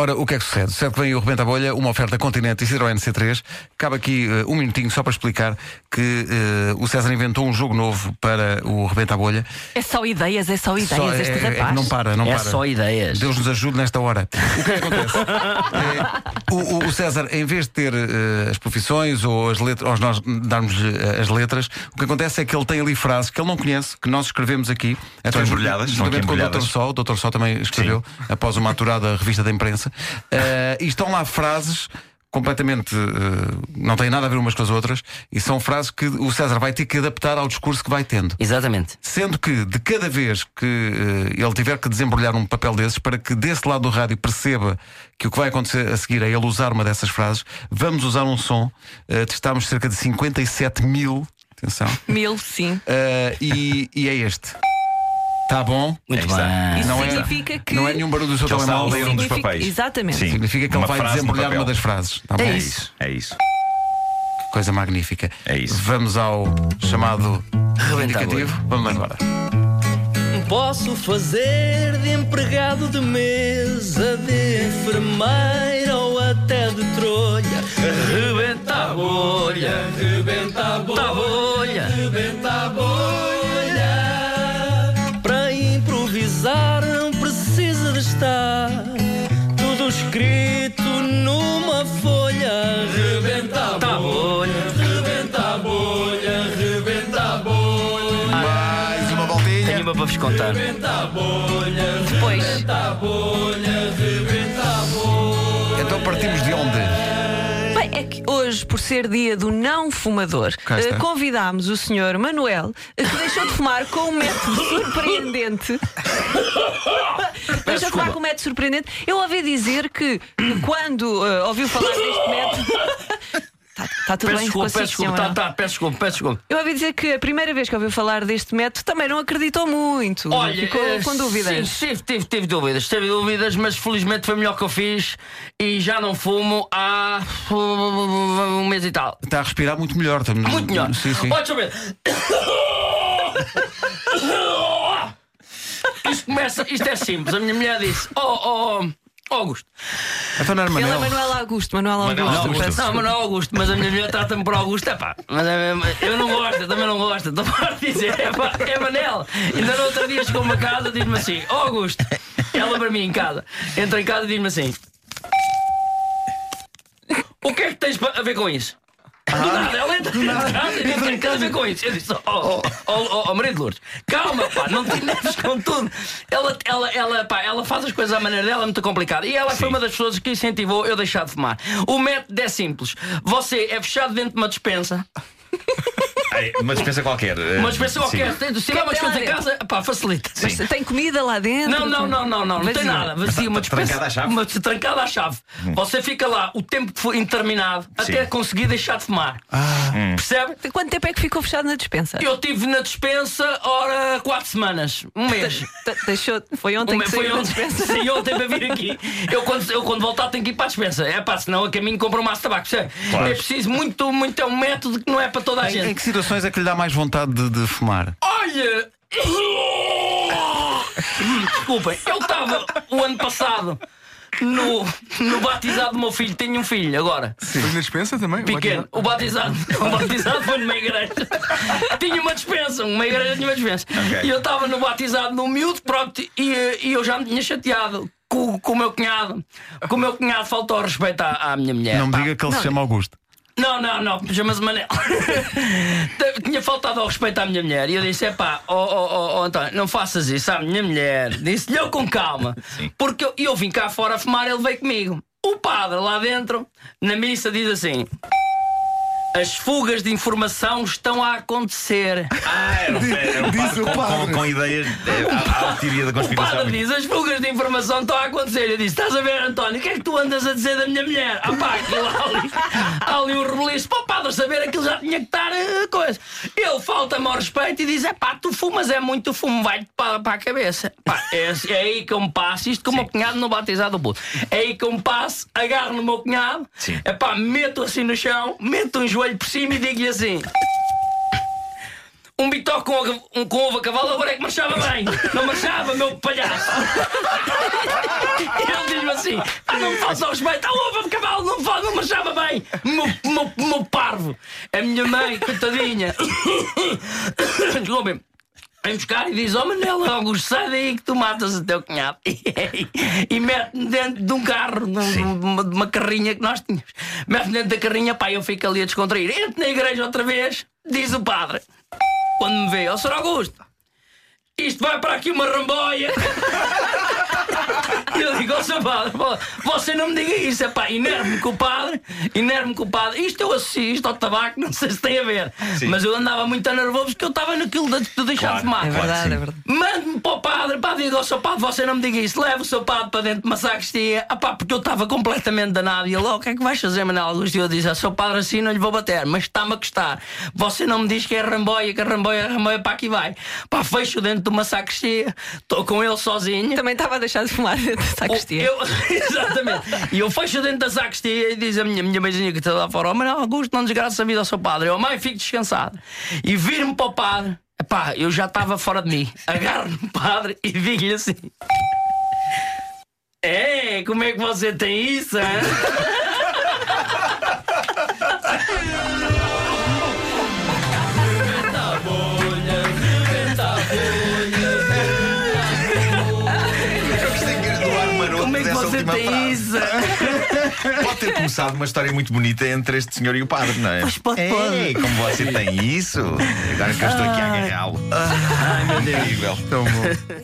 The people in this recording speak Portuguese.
Ora, o que é que sucede? Sucede que vem o Rebenta a Bolha, uma oferta Continente e Citroën C3. Cabe aqui uh, um minutinho só para explicar que uh, o César inventou um jogo novo para o Rebenta a Bolha. É só ideias, é só ideias Só- este é- é- rapaz. não para, não É para. só ideias. Deus nos ajude nesta hora. O que é que acontece? É, o, o- o César, em vez de ter eh, as profissões ou as letras, ou nós darmos as letras, o que acontece é que ele tem ali frases que ele não conhece, que nós escrevemos aqui. Embrulhadas, estão aqui juntamente com o Dr. embrulhadas. Sol, o Dr. Sol também escreveu, após uma aturada revista da imprensa. Eh, e estão lá frases completamente eh, não têm nada a ver umas com as outras e são frases que o César vai ter que adaptar ao discurso que vai tendo. Exatamente. Sendo que de cada vez que eh, ele tiver que desembrulhar um papel desses, para que desse lado do rádio perceba que o que vai acontecer a seguir é ele usar uma dessas frases, vamos usar um som. Eh, testámos cerca de 57 mil. Atenção. Mil, sim. E, e é este. Tá bom? Muito está. bem. Isso não é- significa que. Não é nenhum barulho do seu Que telemóvel. ler um dos Significa- papéis. Exatamente. Sim. Significa que ele Uma vai frase no desembrulhar papel. uma das frases. Tá bom? É isso, é isso. Coisa magnífica. É isso. Vamos ao chamado Rebenta a indicativo. Vamos lá embora. Posso fazer de empregado de mesa, de enfermeira ou até de trolha. Rebenta a bolha, rebenta contar. Depois. Então partimos de onde? Bem, é que hoje, por ser dia do não fumador, Cá está. eh, convidámos o senhor Manuel, eh, que deixou de fumar com um método surpreendente. deixou de fumar com um método surpreendente. Eu ouvi dizer que quando eh, ouviu falar deste método. Está tudo Peço bem desculpa, peço desculpa, tá, tá, peço desculpa, peço desculpa. Eu ouvi dizer que a primeira vez que ouviu falar deste método também não acreditou muito. Olha, Ficou eh, com dúvidas. Sim, tive, tive, tive dúvidas, tive dúvidas, mas felizmente foi melhor que eu fiz e já não fumo há uh, um mês e tal. Está a respirar muito melhor. Estamos... Muito melhor. Sim, sim. Olha, deixa eu ver. Isto começa, isto é simples. A minha mulher disse: Oh, oh, Augusto. Então não era Ele é Manel. Manuel Augusto, Manuel Augusto. Manuel Augusto. Não, mas não é Augusto, mas a minha mulher trata-me por Augusto, é pá. Mas é eu não gosto, eu também não gosto. Estou a dizer, é pá, é Manel. Ainda no outro dia chegou-me a casa e diz-me assim: Ó Augusto, ela para mim em casa, entra em casa e diz-me assim: O que é que tens pa- a ver com isso? Do nada, ela entra em casa e diz: O que é que tens a ver com isso? Eu disse: Oh, oh, oh, oh Maria de Lourdes, calma, pá, não te enerves com tudo. Ela, ela, ela, pá, ela faz as coisas à maneira dela, é muito complicada. E ela foi uma das pessoas que incentivou eu deixar de fumar. O método é simples: você é fechado dentro de uma dispensa. Uma dispensa qualquer. eh, Uma dispensa sim. qualquer. Tem- Se tiver uma Tem lá dispensa em casa, pá, facilita. Mas tem comida lá dentro? Não, não, não, não, não, não tem nada. Vazia, uma dispensa. Trancada à chave? Uma, trancada à chave. Você fica lá o tempo que for interminado até conseguir deixar de fumar. Percebe? Quanto tempo é que ficou fechado na dispensa? Eu tive na dispensa, ora, quatro semanas. Um mês. Deixou, foi ontem Um que saiu da ontem. dispensa. Sim, ontem para vir aqui. Eu quando, eu quando voltar tenho que ir para a dispensa. É pá, senão a caminho compro um maço de tabaco. percebe? É preciso muito, muito. É um método que não é para toda a Em, em gente. que situações é que lhe dá mais vontade de, de fumar? Olha! Desculpem, eu estava o ano passado no, no batizado do meu filho. Tenho um filho agora. Foi na dispensa também? Pequeno, o batizado, o batizado foi numa igreja. Tinha uma dispensa, uma igreja tinha uma dispensa. Ok. E eu estava no batizado no miúdo, pronto, e, e eu já me tinha chateado com, com o meu cunhado. Com o meu cunhado faltou respeito à, à minha mulher. não me pá. diga que ele se chama Augusto. Não, não, não, chama-se Manel. Tinha faltado ao respeito à minha mulher. E eu disse: é pá, oh, oh, oh, oh, António, não faças isso à minha mulher. Disse-lhe eu com calma. Porque eu, eu vim cá fora a fumar, ele veio comigo. O padre lá dentro, na missa, diz assim: As fugas de informação estão a acontecer. Ah, era, era um Disse padre o com, padre. com, com ideias. é, há, a teoria da O conspiração. padre diz: As fugas de informação estão a acontecer. Eu disse: Estás a ver, António, o que é que tu andas a dizer da minha mulher? Ah, pá, aquilo há ali, há ali um rebeliço. Para o padre saber aquilo já tinha que estar eh, coisa. Ele falta-me ao respeito e diz: É pá, tu fumas, é muito fumo, vai-te para, para a cabeça. Pá, é, é aí que eu me passo. Isto com o meu cunhado no batizado do puto. É aí que eu me passo, agarro no meu cunhado, é pá, meto assim no chão, meto um joelho por cima e digo-lhe assim. Um bitoque com, ovo- um, com ovo a cavalo agora é que marchava bem. Não marchava, meu palhaço. Ele diz-me assim: ah, não me falta o respeito, ah, ovo a cavalo, não, fa- não marchava bem. Meu, meu, meu parvo. A minha mãe, coitadinha. Desculpem. Vem buscar e diz: Ó Manela, Augusto, sai daí que tu matas o teu cunhado. E, mete-me dentro de um carro, de, um- uma, de uma carrinha que nós tínhamos. Mete-me dentro da carrinha, pá, eu fico ali a descontrair. Entro na igreja outra vez, diz o padre, quando me vê: Ó Sr. Augusto, isto vai para aqui uma ramboia. Padre, vo- você não me diga isso, é pá, inerve-me com o padre, inerve-me com o padre. Isto eu assisto ao tabaco, não sei se tem a ver, Sim. mas eu andava muito nervoso porque eu estava naquilo de, de deixar de fumar. É Claro, verdade, é verdade. Padre, pá, diga ao seu padre, você não me diga isso, leve o seu padre para dentro de uma sacristia, ah, pá, porque eu estava completamente danado. E ele, ó, o que é que vais fazer, Manuel Augusto? E eu disse, ah, seu padre, assim não lhe vou bater, mas está-me a custar. Você não me diz que é ramboia, que a ramboia, ramboia para aqui vai. Pá, fecho dentro de uma sacristia, estou com ele sozinho. Também estava a deixar de fumar dentro da sacristia. Eu, exatamente. E eu fecho dentro da sacristia e diz a minha, minha mãezinha que está lá fora: Oh, Manuel Augusto, não desgraça a vida ao seu padre. Eu, mãe, fico descansado. E vir-me para o padre. Epá, eu já estava fora de mim. Agarro no padre e digo-lhe assim: É, como é que você tem isso? hein?" Dessa você última tem frase. isso? Pode ter começado uma história muito bonita entre este senhor e o padre, não é? Pois pode, Ei, pode. como você tem isso? Agora que eu estou aqui a agarrá-lo. Ai, meu Deus. Incrível. Tão bom.